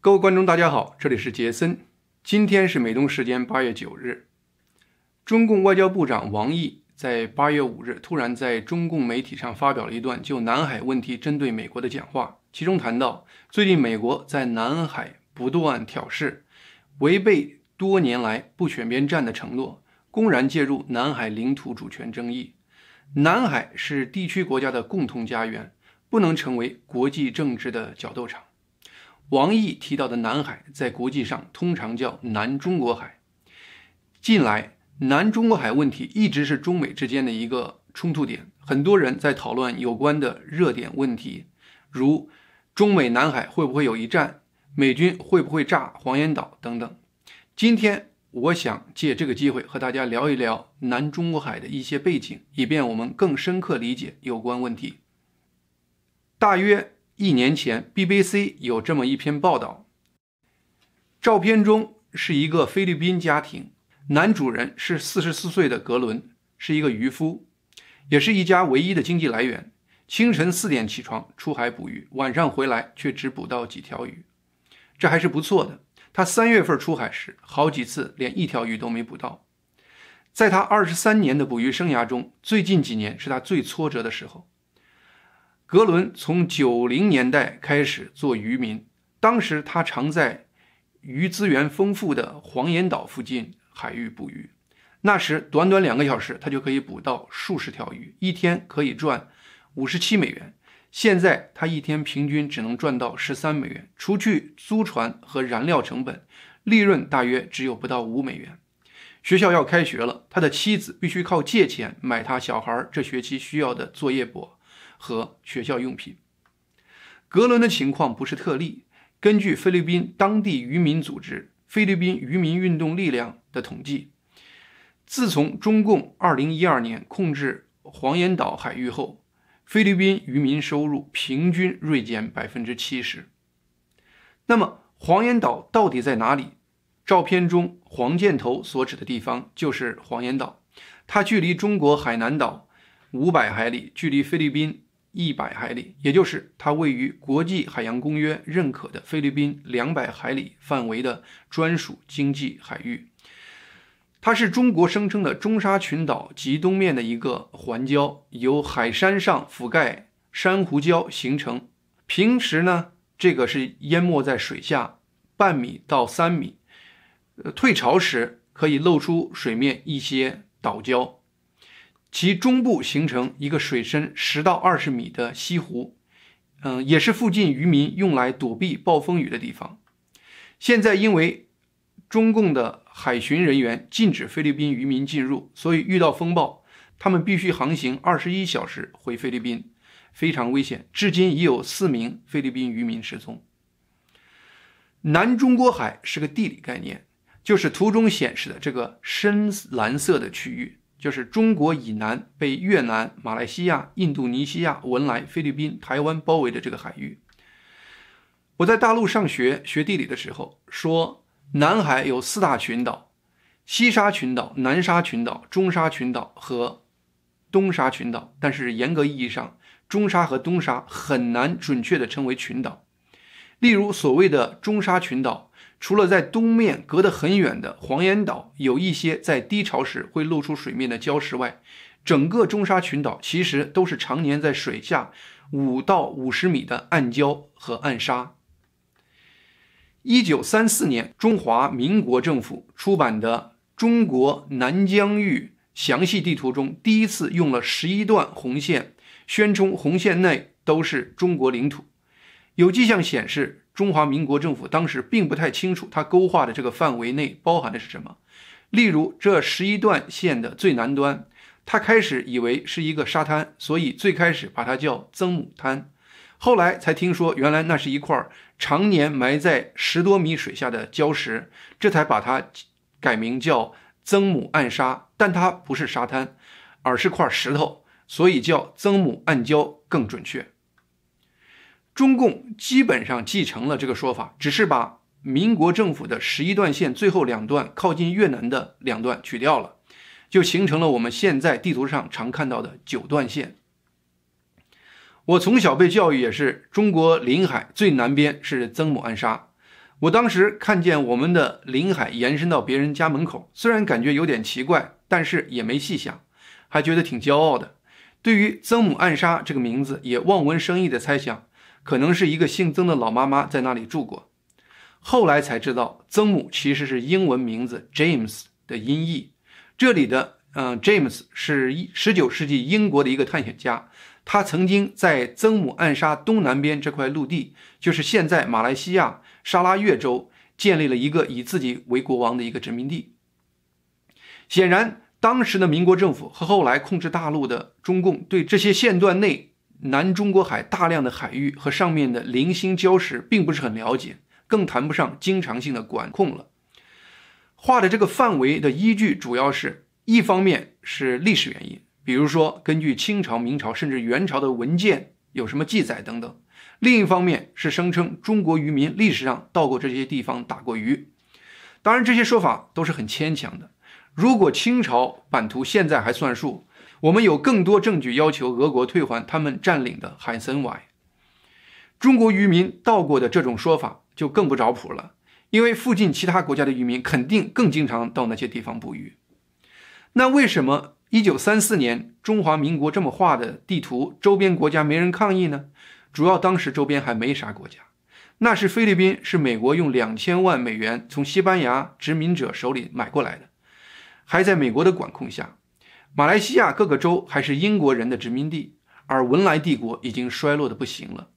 各位观众，大家好，这里是杰森。今天是美东时间八月九日，中共外交部长王毅在八月五日突然在中共媒体上发表了一段就南海问题针对美国的讲话，其中谈到最近美国在南海不断挑事，违背多年来不选边站的承诺，公然介入南海领土主权争议。南海是地区国家的共同家园，不能成为国际政治的角斗场。王毅提到的南海，在国际上通常叫南中国海。近来，南中国海问题一直是中美之间的一个冲突点，很多人在讨论有关的热点问题，如中美南海会不会有一战，美军会不会炸黄岩岛等等。今天。我想借这个机会和大家聊一聊南中国海的一些背景，以便我们更深刻理解有关问题。大约一年前，BBC 有这么一篇报道：照片中是一个菲律宾家庭，男主人是四十四岁的格伦，是一个渔夫，也是一家唯一的经济来源。清晨四点起床出海捕鱼，晚上回来却只捕到几条鱼，这还是不错的。他三月份出海时，好几次连一条鱼都没捕到。在他二十三年的捕鱼生涯中，最近几年是他最挫折的时候。格伦从九零年代开始做渔民，当时他常在鱼资源丰富的黄岩岛附近海域捕鱼。那时短短两个小时，他就可以捕到数十条鱼，一天可以赚五十七美元。现在他一天平均只能赚到十三美元，除去租船和燃料成本，利润大约只有不到五美元。学校要开学了，他的妻子必须靠借钱买他小孩这学期需要的作业簿和学校用品。格伦的情况不是特例，根据菲律宾当地渔民组织“菲律宾渔民运动力量”的统计，自从中共二零一二年控制黄岩岛海域后。菲律宾渔民收入平均锐减百分之七十。那么黄岩岛到底在哪里？照片中黄箭头所指的地方就是黄岩岛，它距离中国海南岛五百海里，距离菲律宾一百海里，也就是它位于国际海洋公约认可的菲律宾两百海里范围的专属经济海域。它是中国声称的中沙群岛极东面的一个环礁，由海山上覆盖珊瑚礁形成。平时呢，这个是淹没在水下半米到三米，呃，退潮时可以露出水面一些岛礁。其中部形成一个水深十到二十米的西湖，嗯，也是附近渔民用来躲避暴风雨的地方。现在因为中共的海巡人员禁止菲律宾渔民进入，所以遇到风暴，他们必须航行二十一小时回菲律宾，非常危险。至今已有四名菲律宾渔民失踪。南中国海是个地理概念，就是图中显示的这个深蓝色的区域，就是中国以南被越南、马来西亚、印度尼西亚、文莱、菲律宾、台湾包围的这个海域。我在大陆上学学地理的时候说。南海有四大群岛：西沙群岛、南沙群岛、中沙群岛和东沙群岛。但是严格意义上，中沙和东沙很难准确地称为群岛。例如，所谓的中沙群岛，除了在东面隔得很远的黄岩岛有一些在低潮时会露出水面的礁石外，整个中沙群岛其实都是常年在水下五到五十米的暗礁和暗沙。一九三四年，中华民国政府出版的《中国南疆域详细地图》中，第一次用了十一段红线，宣称红线内都是中国领土。有迹象显示，中华民国政府当时并不太清楚，它勾画的这个范围内包含的是什么。例如，这十一段线的最南端，他开始以为是一个沙滩，所以最开始把它叫曾母滩。后来才听说，原来那是一块常年埋在十多米水下的礁石，这才把它改名叫曾母暗沙。但它不是沙滩，而是块石头，所以叫曾母暗礁更准确。中共基本上继承了这个说法，只是把民国政府的十一段线最后两段靠近越南的两段取掉了，就形成了我们现在地图上常看到的九段线。我从小被教育也是，中国临海最南边是曾母暗沙。我当时看见我们的领海延伸到别人家门口，虽然感觉有点奇怪，但是也没细想，还觉得挺骄傲的。对于曾母暗沙这个名字，也望文生义的猜想，可能是一个姓曾的老妈妈在那里住过。后来才知道，曾母其实是英文名字 James 的音译。这里的嗯，James 是十九世纪英国的一个探险家，他曾经在曾母暗沙东南边这块陆地，就是现在马来西亚沙拉越州，建立了一个以自己为国王的一个殖民地。显然，当时的民国政府和后来控制大陆的中共，对这些线段内南中国海大量的海域和上面的零星礁石，并不是很了解。更谈不上经常性的管控了。画的这个范围的依据，主要是一方面是历史原因，比如说根据清朝、明朝甚至元朝的文件有什么记载等等；另一方面是声称中国渔民历史上到过这些地方打过鱼。当然，这些说法都是很牵强的。如果清朝版图现在还算数，我们有更多证据要求俄国退还他们占领的海参崴。中国渔民到过的这种说法。就更不着谱了，因为附近其他国家的渔民肯定更经常到那些地方捕鱼。那为什么一九三四年中华民国这么画的地图，周边国家没人抗议呢？主要当时周边还没啥国家，那是菲律宾是美国用两千万美元从西班牙殖民者手里买过来的，还在美国的管控下。马来西亚各个州还是英国人的殖民地，而文莱帝国已经衰落的不行了。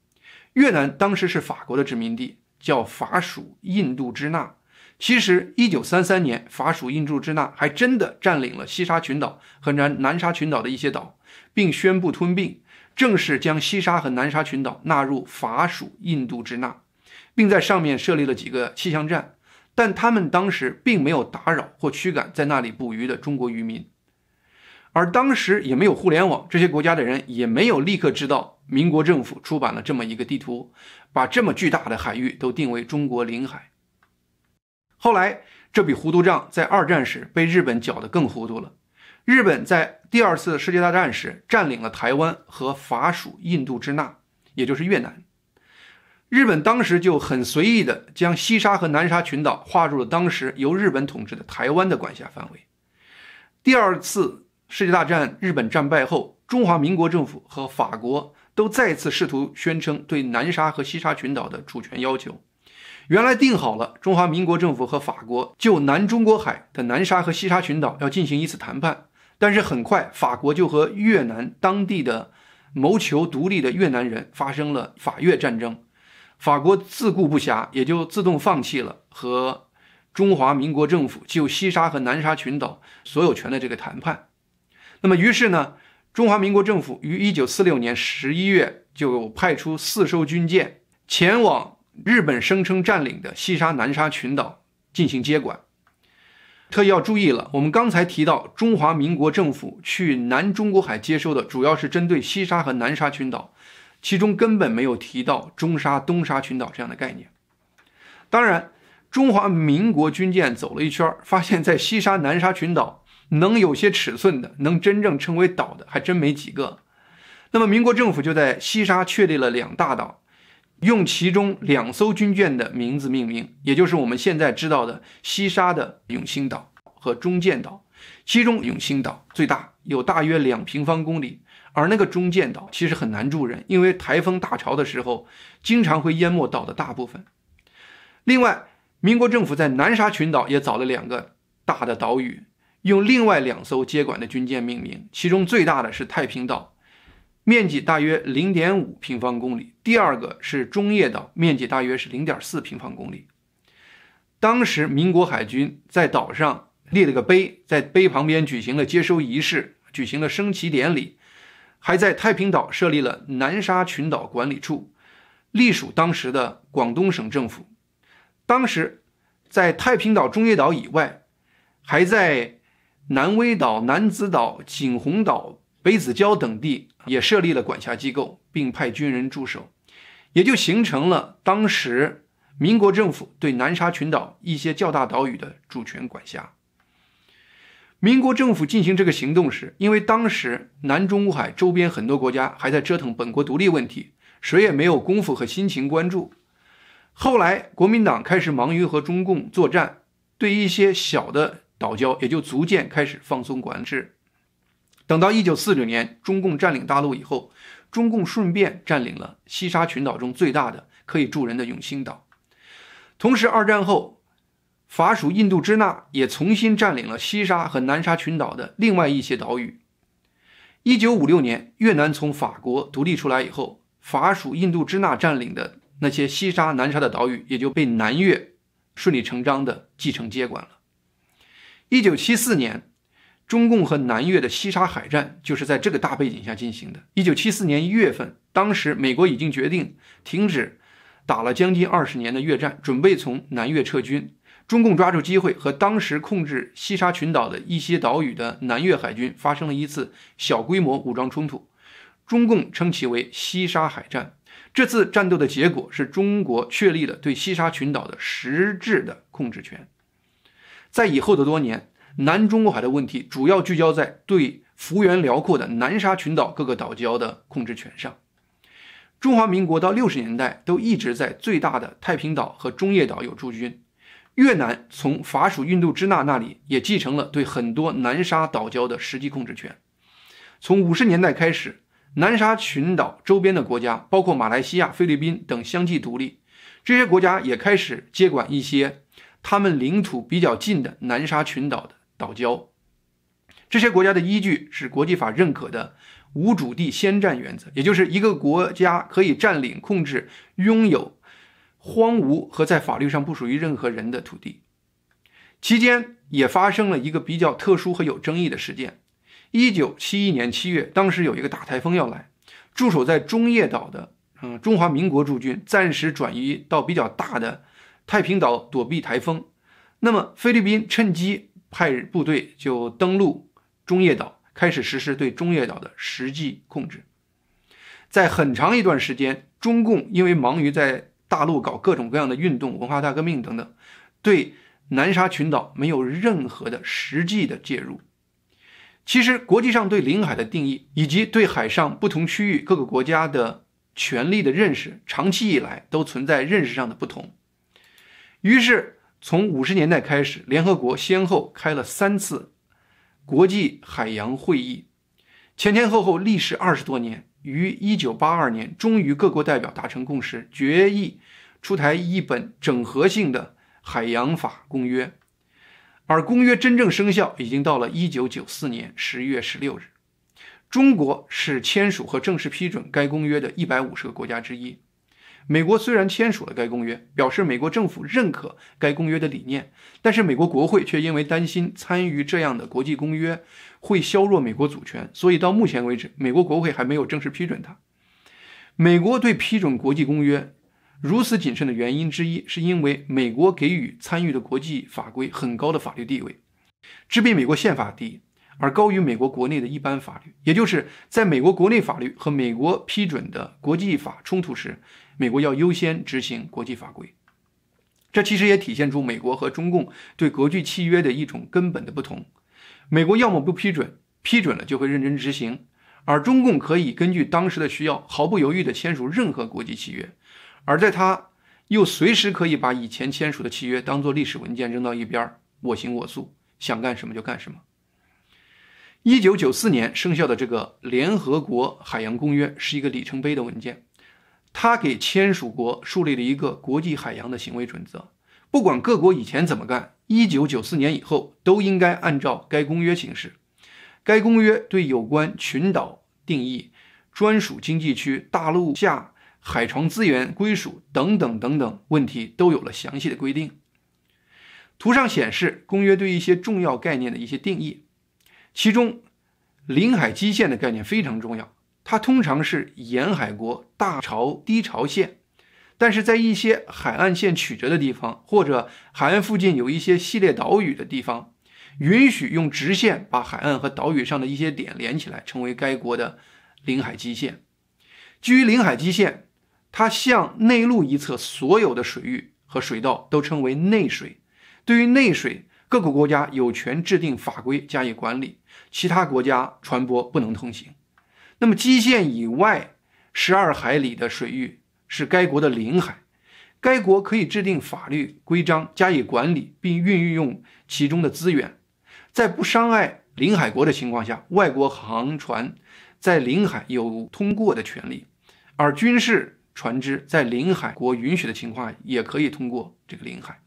越南当时是法国的殖民地。叫法属印度支那。其实，一九三三年，法属印度支那还真的占领了西沙群岛和南南沙群岛的一些岛，并宣布吞并，正式将西沙和南沙群岛纳入法属印度支那，并在上面设立了几个气象站。但他们当时并没有打扰或驱赶在那里捕鱼的中国渔民，而当时也没有互联网，这些国家的人也没有立刻知道民国政府出版了这么一个地图。把这么巨大的海域都定为中国领海。后来这笔糊涂账在二战时被日本搅得更糊涂了。日本在第二次世界大战时占领了台湾和法属印度支那，也就是越南。日本当时就很随意地将西沙和南沙群岛划入了当时由日本统治的台湾的管辖范围。第二次世界大战日本战败后，中华民国政府和法国。都再次试图宣称对南沙和西沙群岛的主权要求。原来定好了，中华民国政府和法国就南中国海的南沙和西沙群岛要进行一次谈判，但是很快法国就和越南当地的谋求独立的越南人发生了法越战争，法国自顾不暇，也就自动放弃了和中华民国政府就西沙和南沙群岛所有权的这个谈判。那么于是呢？中华民国政府于一九四六年十一月就派出四艘军舰前往日本声称占领的西沙、南沙群岛进行接管。特意要注意了，我们刚才提到中华民国政府去南中国海接收的主要是针对西沙和南沙群岛，其中根本没有提到中沙、东沙群岛这样的概念。当然，中华民国军舰走了一圈，发现在西沙、南沙群岛。能有些尺寸的，能真正称为岛的，还真没几个。那么，民国政府就在西沙确立了两大岛，用其中两艘军舰的名字命名，也就是我们现在知道的西沙的永兴岛和中建岛。其中永兴岛最大，有大约两平方公里，而那个中建岛其实很难住人，因为台风大潮的时候，经常会淹没岛的大部分。另外，民国政府在南沙群岛也造了两个大的岛屿。用另外两艘接管的军舰命名，其中最大的是太平岛，面积大约零点五平方公里；第二个是中业岛，面积大约是零点四平方公里。当时民国海军在岛上立了个碑，在碑旁边举行了接收仪式，举行了升旗典礼，还在太平岛设立了南沙群岛管理处，隶属当时的广东省政府。当时在太平岛、中业岛以外，还在南威岛、南子岛、景洪岛、北子礁等地也设立了管辖机构，并派军人驻守，也就形成了当时民国政府对南沙群岛一些较大岛屿的主权管辖。民国政府进行这个行动时，因为当时南中国海周边很多国家还在折腾本国独立问题，谁也没有功夫和心情关注。后来国民党开始忙于和中共作战，对一些小的岛礁也就逐渐开始放松管制。等到一九四九年中共占领大陆以后，中共顺便占领了西沙群岛中最大的可以住人的永兴岛。同时，二战后，法属印度支那也重新占领了西沙和南沙群岛的另外一些岛屿。一九五六年，越南从法国独立出来以后，法属印度支那占领的那些西沙、南沙的岛屿也就被南越顺理成章地继承接管了。一九七四年。中共和南越的西沙海战就是在这个大背景下进行的。一九七四年一月份，当时美国已经决定停止打了将近二十年的越战，准备从南越撤军。中共抓住机会，和当时控制西沙群岛的一些岛屿的南越海军发生了一次小规模武装冲突，中共称其为西沙海战。这次战斗的结果是中国确立了对西沙群岛的实质的控制权。在以后的多年。南中国海的问题主要聚焦在对幅员辽阔的南沙群岛各个岛礁的控制权上。中华民国到六十年代都一直在最大的太平岛和中业岛有驻军。越南从法属印度支那那里也继承了对很多南沙岛礁的实际控制权。从五十年代开始，南沙群岛周边的国家，包括马来西亚、菲律宾等相继独立，这些国家也开始接管一些他们领土比较近的南沙群岛的。岛礁，这些国家的依据是国际法认可的无主地先占原则，也就是一个国家可以占领、控制、拥有荒芜和在法律上不属于任何人的土地。期间也发生了一个比较特殊和有争议的事件：一九七一年七月，当时有一个大台风要来，驻守在中业岛的嗯中华民国驻军暂时转移到比较大的太平岛躲避台风。那么菲律宾趁机。派部队就登陆中业岛，开始实施对中业岛的实际控制。在很长一段时间，中共因为忙于在大陆搞各种各样的运动、文化大革命等等，对南沙群岛没有任何的实际的介入。其实，国际上对领海的定义以及对海上不同区域各个国家的权利的认识，长期以来都存在认识上的不同。于是。从五十年代开始，联合国先后开了三次国际海洋会议，前前后后历时二十多年，于一九八二年，终于各国代表达成共识，决议出台一本整合性的海洋法公约。而公约真正生效已经到了一九九四年十一月十六日。中国是签署和正式批准该公约的一百五十个国家之一。美国虽然签署了该公约，表示美国政府认可该公约的理念，但是美国国会却因为担心参与这样的国际公约会削弱美国主权，所以到目前为止，美国国会还没有正式批准它。美国对批准国际公约如此谨慎的原因之一，是因为美国给予参与的国际法规很高的法律地位，这比美国宪法低，而高于美国国内的一般法律。也就是在美国国内法律和美国批准的国际法冲突时。美国要优先执行国际法规，这其实也体现出美国和中共对国际契约的一种根本的不同。美国要么不批准，批准了就会认真执行；而中共可以根据当时的需要，毫不犹豫地签署任何国际契约，而在他又随时可以把以前签署的契约当做历史文件扔到一边，我行我素，想干什么就干什么。一九九四年生效的这个联合国海洋公约是一个里程碑的文件。他给签署国树立了一个国际海洋的行为准则，不管各国以前怎么干，一九九四年以后都应该按照该公约行事。该公约对有关群岛定义、专属经济区、大陆下海床资源归属等等等等问题都有了详细的规定。图上显示公约对一些重要概念的一些定义，其中领海基线的概念非常重要。它通常是沿海国大潮低潮线，但是在一些海岸线曲折的地方，或者海岸附近有一些系列岛屿的地方，允许用直线把海岸和岛屿上的一些点连起来，成为该国的领海基线。基于领海基线，它向内陆一侧所有的水域和水道都称为内水。对于内水，各个国家有权制定法规加以管理，其他国家船舶不能通行。那么，基线以外十二海里的水域是该国的领海，该国可以制定法律规章加以管理，并运用其中的资源，在不伤害领海国的情况下，外国航船在领海有通过的权利，而军事船只在领海国允许的情况下也可以通过这个领海。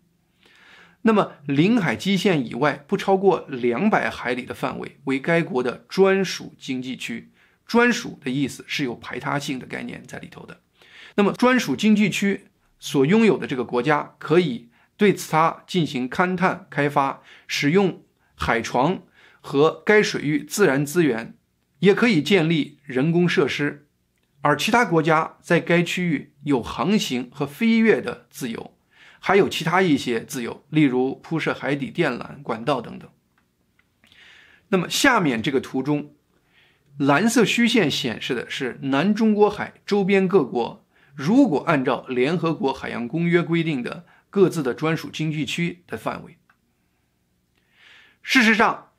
那么，领海基线以外不超过两百海里的范围为该国的专属经济区。专属的意思是有排他性的概念在里头的。那么，专属经济区所拥有的这个国家可以对此它进行勘探、开发、使用海床和该水域自然资源，也可以建立人工设施。而其他国家在该区域有航行和飞越的自由。还有其他一些自由，例如铺设海底电缆管道等等。那么下面这个图中，蓝色虚线显示的是南中国海周边各国如果按照联合国海洋公约规定的各自的专属经济区的范围。事实上，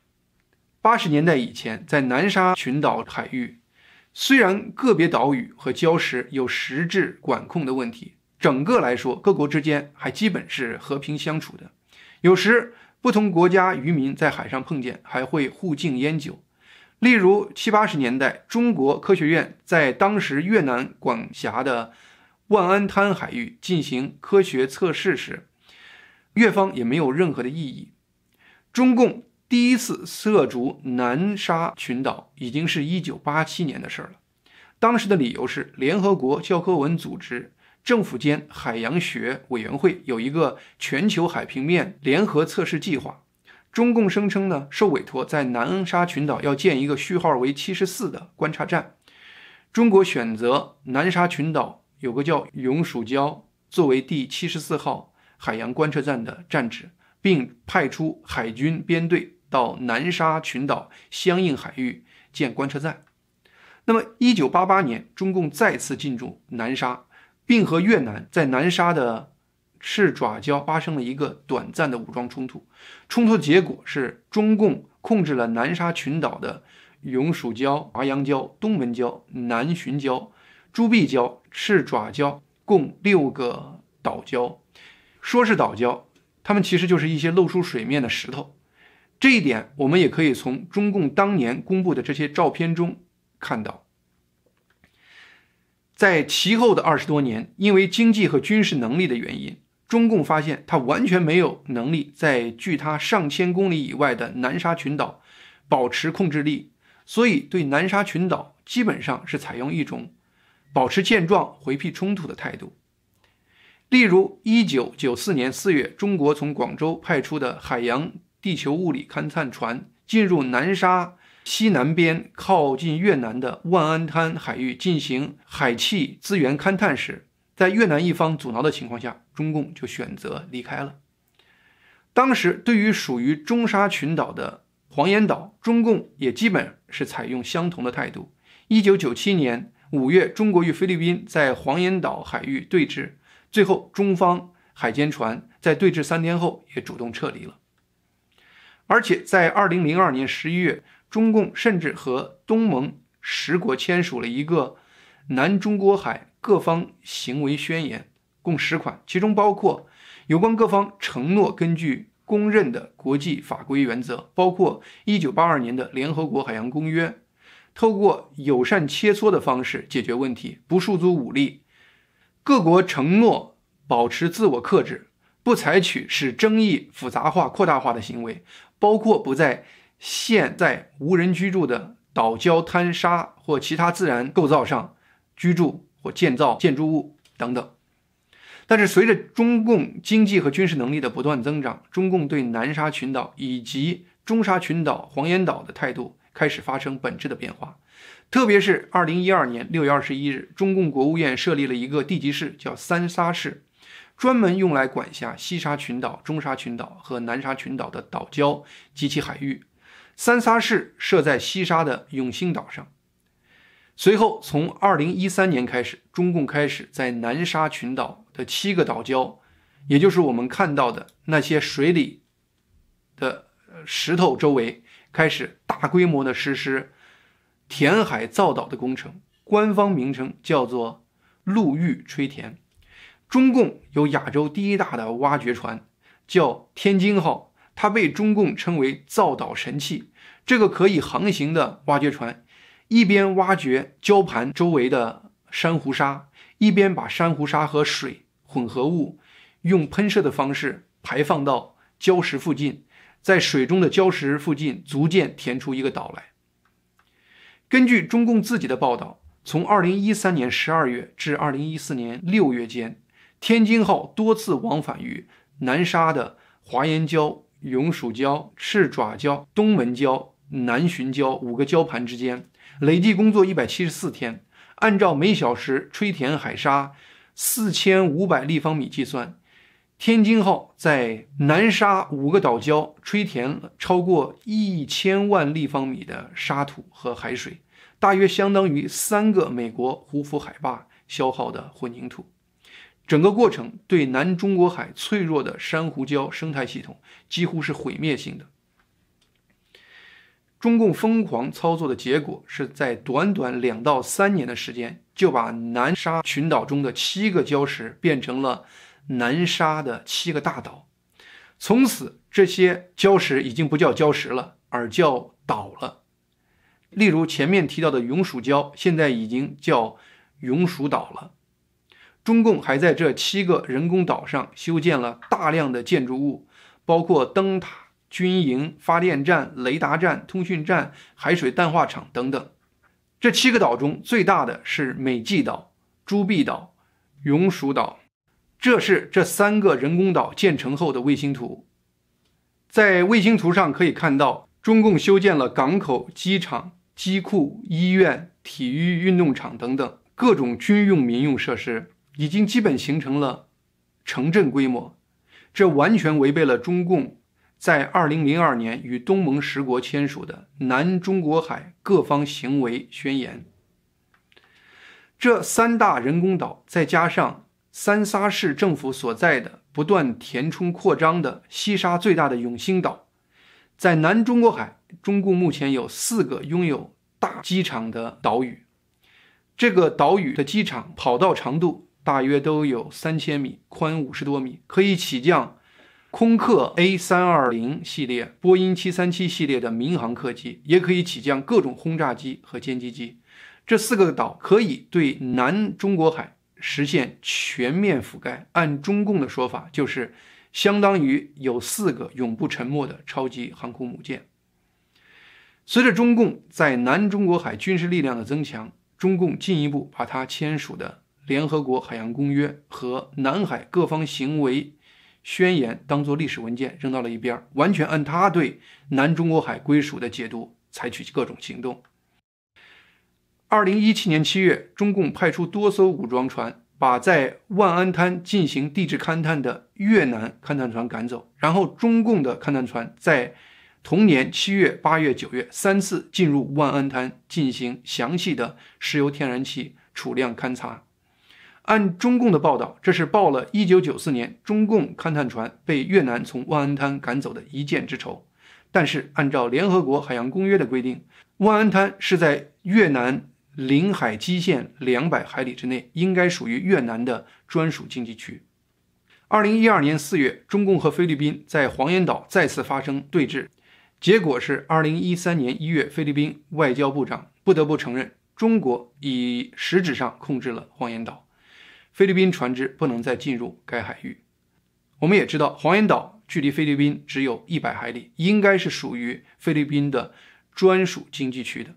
八十年代以前，在南沙群岛海域，虽然个别岛屿和礁石有实质管控的问题。整个来说，各国之间还基本是和平相处的。有时不同国家渔民在海上碰见，还会互敬烟酒。例如七八十年代，中国科学院在当时越南管辖的万安滩海域进行科学测试时，越方也没有任何的异议。中共第一次涉足南沙群岛，已经是一九八七年的事了。当时的理由是联合国教科文组织。政府间海洋学委员会有一个全球海平面联合测试计划。中共声称呢，受委托在南沙群岛要建一个序号为七十四的观察站。中国选择南沙群岛有个叫永暑礁作为第七十四号海洋观测站的站址，并派出海军编队到南沙群岛相应海域建观测站。那么，一九八八年，中共再次进驻南沙。并和越南在南沙的赤爪礁发生了一个短暂的武装冲突。冲突的结果是中共控制了南沙群岛的永暑礁、华阳礁、东门礁、南巡礁、朱碧礁、赤爪礁共六个岛礁。说是岛礁，它们其实就是一些露出水面的石头。这一点我们也可以从中共当年公布的这些照片中看到。在其后的二十多年，因为经济和军事能力的原因，中共发现他完全没有能力在距他上千公里以外的南沙群岛保持控制力，所以对南沙群岛基本上是采用一种保持现状、回避冲突的态度。例如，一九九四年四月，中国从广州派出的海洋地球物理勘探船进入南沙。西南边靠近越南的万安滩海域进行海气资源勘探时，在越南一方阻挠的情况下，中共就选择离开了。当时，对于属于中沙群岛的黄岩岛，中共也基本是采用相同的态度。一九九七年五月，中国与菲律宾在黄岩岛海域对峙，最后中方海监船在对峙三天后也主动撤离了。而且在二零零二年十一月。中共甚至和东盟十国签署了一个南中国海各方行为宣言，共十款，其中包括有关各方承诺根据公认的国际法规原则，包括1982年的联合国海洋公约，透过友善切磋的方式解决问题，不诉诸武力。各国承诺保持自我克制，不采取使争议复杂化、扩大化的行为，包括不在。现在无人居住的岛礁、滩沙或其他自然构造上居住或建造建筑物等等。但是，随着中共经济和军事能力的不断增长，中共对南沙群岛以及中沙群岛、黄岩岛的态度开始发生本质的变化。特别是2012年6月21日，中共国务院设立了一个地级市，叫三沙市，专门用来管辖西沙群岛、中沙群岛和南沙群岛的岛礁及其海域。三沙市设在西沙的永兴岛上。随后，从二零一三年开始，中共开始在南沙群岛的七个岛礁，也就是我们看到的那些水里的石头周围，开始大规模的实施填海造岛的工程，官方名称叫做“陆域吹填”。中共有亚洲第一大的挖掘船，叫天津号，它被中共称为造岛神器。这个可以航行的挖掘船，一边挖掘礁盘周围的珊瑚沙，一边把珊瑚沙和水混合物用喷射的方式排放到礁石附近，在水中的礁石附近逐渐填出一个岛来。根据中共自己的报道，从2013年12月至2014年6月间。天津号多次往返于南沙的华严礁、永暑礁、赤爪礁、东门礁、南浔礁五个礁盘之间，累计工作一百七十四天。按照每小时吹填海沙四千五百立方米计算，天津号在南沙五个岛礁吹填了超过一千万立方米的沙土和海水，大约相当于三个美国胡佛海坝消耗的混凝土。整个过程对南中国海脆弱的珊瑚礁生态系统几乎是毁灭性的。中共疯狂操作的结果是在短短两到三年的时间，就把南沙群岛中的七个礁石变成了南沙的七个大岛。从此，这些礁石已经不叫礁石了，而叫岛了。例如前面提到的永暑礁，现在已经叫永暑岛了。中共还在这七个人工岛上修建了大量的建筑物，包括灯塔、军营、发电站、雷达站、通讯站、海水淡化厂等等。这七个岛中最大的是美济岛、朱碧岛、永暑岛。这是这三个人工岛建成后的卫星图。在卫星图上可以看到，中共修建了港口、机场、机库、医院、体育运动场等等各种军用、民用设施。已经基本形成了城镇规模，这完全违背了中共在2002年与东盟十国签署的《南中国海各方行为宣言》。这三大人工岛，再加上三沙市政府所在的不断填充扩张的西沙最大的永兴岛，在南中国海，中共目前有四个拥有大机场的岛屿。这个岛屿的机场跑道长度。大约都有三千米，宽五十多米，可以起降空客 A 三二零系列、波音七三七系列的民航客机，也可以起降各种轰炸机和歼击机。这四个岛可以对南中国海实现全面覆盖。按中共的说法，就是相当于有四个永不沉没的超级航空母舰。随着中共在南中国海军事力量的增强，中共进一步把它签署的。联合国海洋公约和南海各方行为宣言当做历史文件扔到了一边，完全按他对南中国海归属的解读采取各种行动。二零一七年七月，中共派出多艘武装船，把在万安滩进行地质勘探的越南勘探船赶走，然后中共的勘探船在同年七月、八月、九月三次进入万安滩进行详细的石油天然气储量勘察。按中共的报道，这是报了1994年中共勘探船被越南从万安滩赶走的一箭之仇。但是，按照联合国海洋公约的规定，万安滩是在越南领海基线两百海里之内，应该属于越南的专属经济区。2012年4月，中共和菲律宾在黄岩岛再次发生对峙，结果是2013年1月，菲律宾外交部长不得不承认，中国以实质上控制了黄岩岛。菲律宾船只不能再进入该海域。我们也知道，黄岩岛距离菲律宾只有一百海里，应该是属于菲律宾的专属经济区的。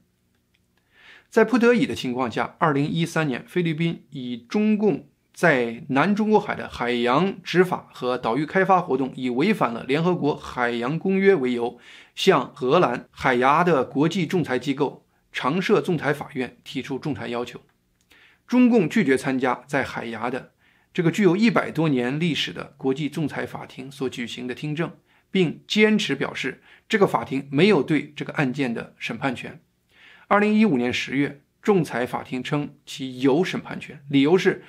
在不得已的情况下，二零一三年，菲律宾以中共在南中国海的海洋执法和岛屿开发活动已违反了联合国海洋公约为由，向荷兰海牙的国际仲裁机构常设仲裁法院提出仲裁要求。中共拒绝参加在海牙的这个具有一百多年历史的国际仲裁法庭所举行的听证，并坚持表示这个法庭没有对这个案件的审判权。二零一五年十月，仲裁法庭称其有审判权，理由是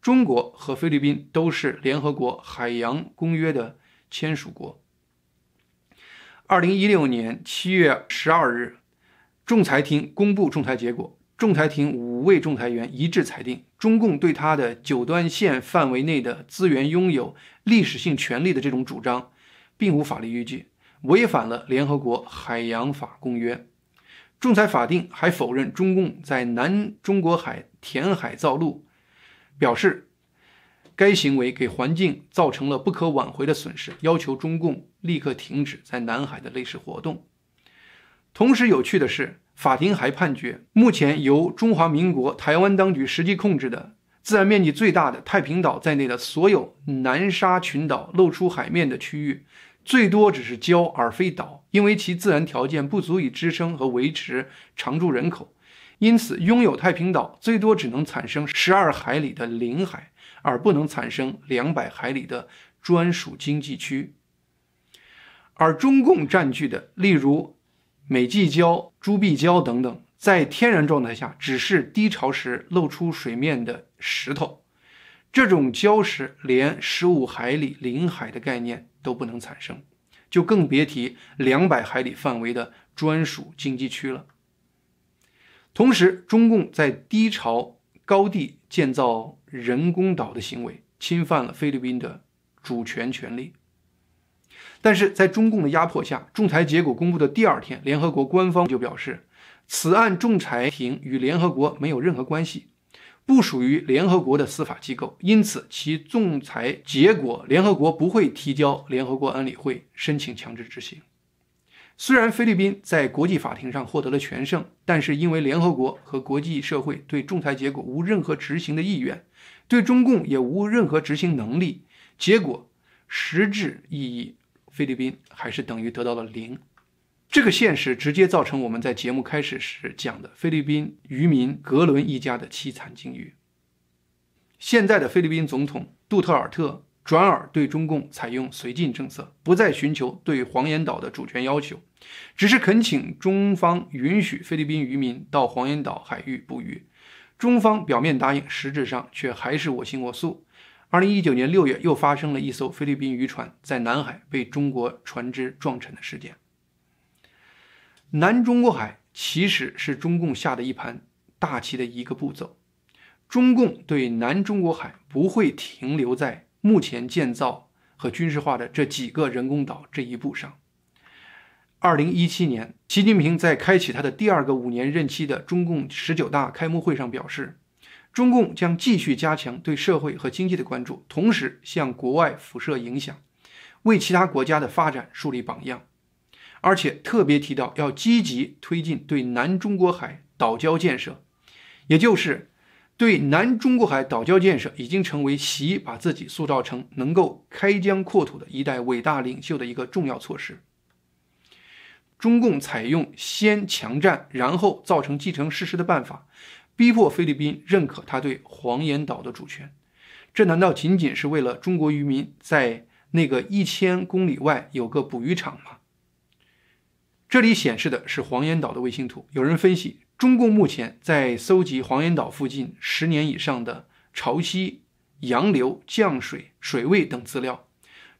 中国和菲律宾都是联合国海洋公约的签署国。二零一六年七月十二日，仲裁庭公布仲裁结果。仲裁庭五位仲裁员一致裁定，中共对它的九段线范围内的资源拥有历史性权利的这种主张，并无法律依据，违反了联合国海洋法公约。仲裁法庭还否认中共在南中国海填海造陆，表示该行为给环境造成了不可挽回的损失，要求中共立刻停止在南海的类似活动。同时，有趣的是，法庭还判决，目前由中华民国台湾当局实际控制的、自然面积最大的太平岛在内的所有南沙群岛露出海面的区域。最多只是礁而非岛，因为其自然条件不足以支撑和维持常住人口，因此拥有太平岛最多只能产生十二海里的领海，而不能产生两百海里的专属经济区。而中共占据的，例如美济礁、朱碧礁等等，在天然状态下只是低潮时露出水面的石头，这种礁石连十五海里领海的概念。都不能产生，就更别提两百海里范围的专属经济区了。同时，中共在低潮高地建造人工岛的行为，侵犯了菲律宾的主权权利。但是在中共的压迫下，仲裁结果公布的第二天，联合国官方就表示，此案仲裁庭与联合国没有任何关系。不属于联合国的司法机构，因此其仲裁结果，联合国不会提交联合国安理会申请强制执行。虽然菲律宾在国际法庭上获得了全胜，但是因为联合国和国际社会对仲裁结果无任何执行的意愿，对中共也无任何执行能力，结果实质意义，菲律宾还是等于得到了零。这个现实直接造成我们在节目开始时讲的菲律宾渔民格伦一家的凄惨境遇。现在的菲律宾总统杜特尔特转而对中共采用绥靖政策，不再寻求对黄岩岛的主权要求，只是恳请中方允许菲律宾渔民到黄岩岛海域捕鱼。中方表面答应，实质上却还是我行我素。二零一九年六月，又发生了一艘菲律宾渔船在南海被中国船只撞沉的事件。南中国海其实是中共下的一盘大棋的一个步骤。中共对南中国海不会停留在目前建造和军事化的这几个人工岛这一步上。二零一七年，习近平在开启他的第二个五年任期的中共十九大开幕会上表示，中共将继续加强对社会和经济的关注，同时向国外辐射影响，为其他国家的发展树立榜样。而且特别提到要积极推进对南中国海岛礁建设，也就是对南中国海岛礁建设已经成为习把自己塑造成能够开疆扩土的一代伟大领袖的一个重要措施。中共采用先强占然后造成既成事实的办法，逼迫菲律宾认可他对黄岩岛的主权，这难道仅仅是为了中国渔民在那个一千公里外有个捕鱼场吗？这里显示的是黄岩岛的卫星图。有人分析，中共目前在搜集黄岩岛附近十年以上的潮汐、洋流、降水、水位等资料，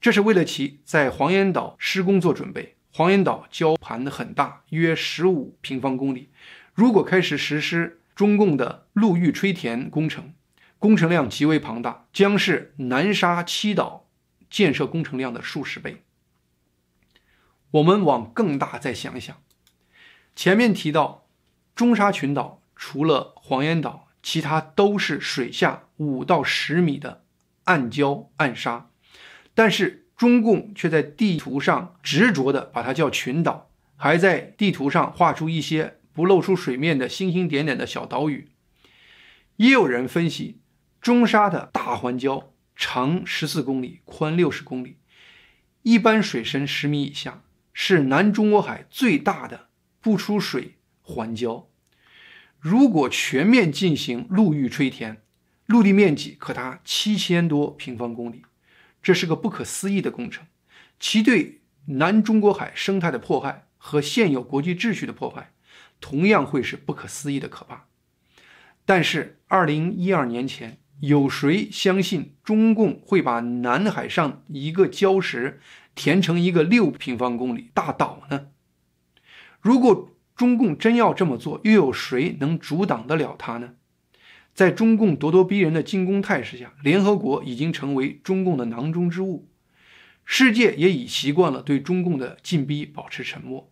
这是为了其在黄岩岛施工做准备。黄岩岛礁盘很大，约十五平方公里。如果开始实施中共的陆域吹填工程，工程量极为庞大，将是南沙七岛建设工程量的数十倍。我们往更大再想一想，前面提到中沙群岛除了黄岩岛，其他都是水下五到十米的暗礁暗沙，但是中共却在地图上执着的把它叫群岛，还在地图上画出一些不露出水面的星星点点的小岛屿。也有人分析，中沙的大环礁长十四公里，宽六十公里，一般水深十米以下。是南中国海最大的不出水环礁，如果全面进行陆域吹填，陆地面积可达七千多平方公里，这是个不可思议的工程，其对南中国海生态的破坏和现有国际秩序的破坏，同样会是不可思议的可怕。但是，二零一二年前，有谁相信中共会把南海上一个礁石？填成一个六平方公里大岛呢？如果中共真要这么做，又有谁能阻挡得了他呢？在中共咄咄逼人的进攻态势下，联合国已经成为中共的囊中之物，世界也已习惯了对中共的禁逼保持沉默。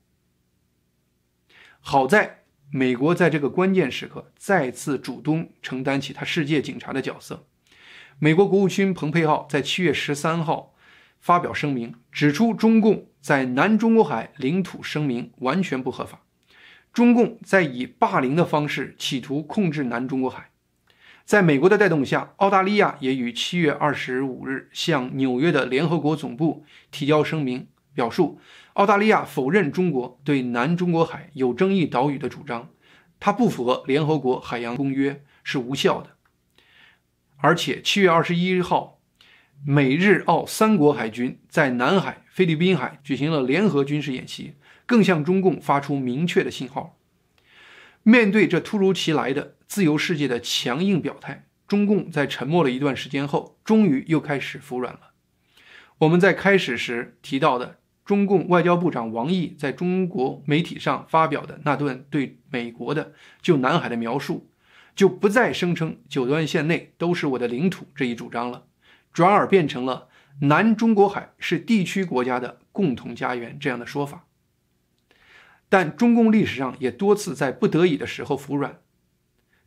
好在美国在这个关键时刻再次主动承担起他世界警察的角色。美国国务卿蓬佩奥在七月十三号发表声明，指出中共在南中国海领土声明完全不合法，中共在以霸凌的方式企图控制南中国海。在美国的带动下，澳大利亚也于七月二十五日向纽约的联合国总部提交声明，表述澳大利亚否认中国对南中国海有争议岛屿的主张，它不符合联合国海洋公约，是无效的。而且，七月二十一号，美日澳三国海军在南海、菲律宾海举行了联合军事演习，更向中共发出明确的信号。面对这突如其来的自由世界的强硬表态，中共在沉默了一段时间后，终于又开始服软了。我们在开始时提到的中共外交部长王毅在中国媒体上发表的那段对美国的就南海的描述，就不再声称九段线内都是我的领土这一主张了，转而变成了南中国海是地区国家的共同家园这样的说法。但中共历史上也多次在不得已的时候服软，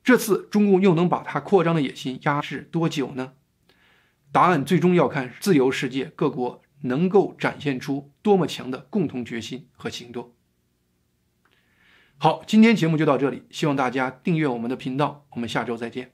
这次中共又能把它扩张的野心压制多久呢？答案最终要看自由世界各国能够展现出多么强的共同决心和行动。好，今天节目就到这里，希望大家订阅我们的频道，我们下周再见。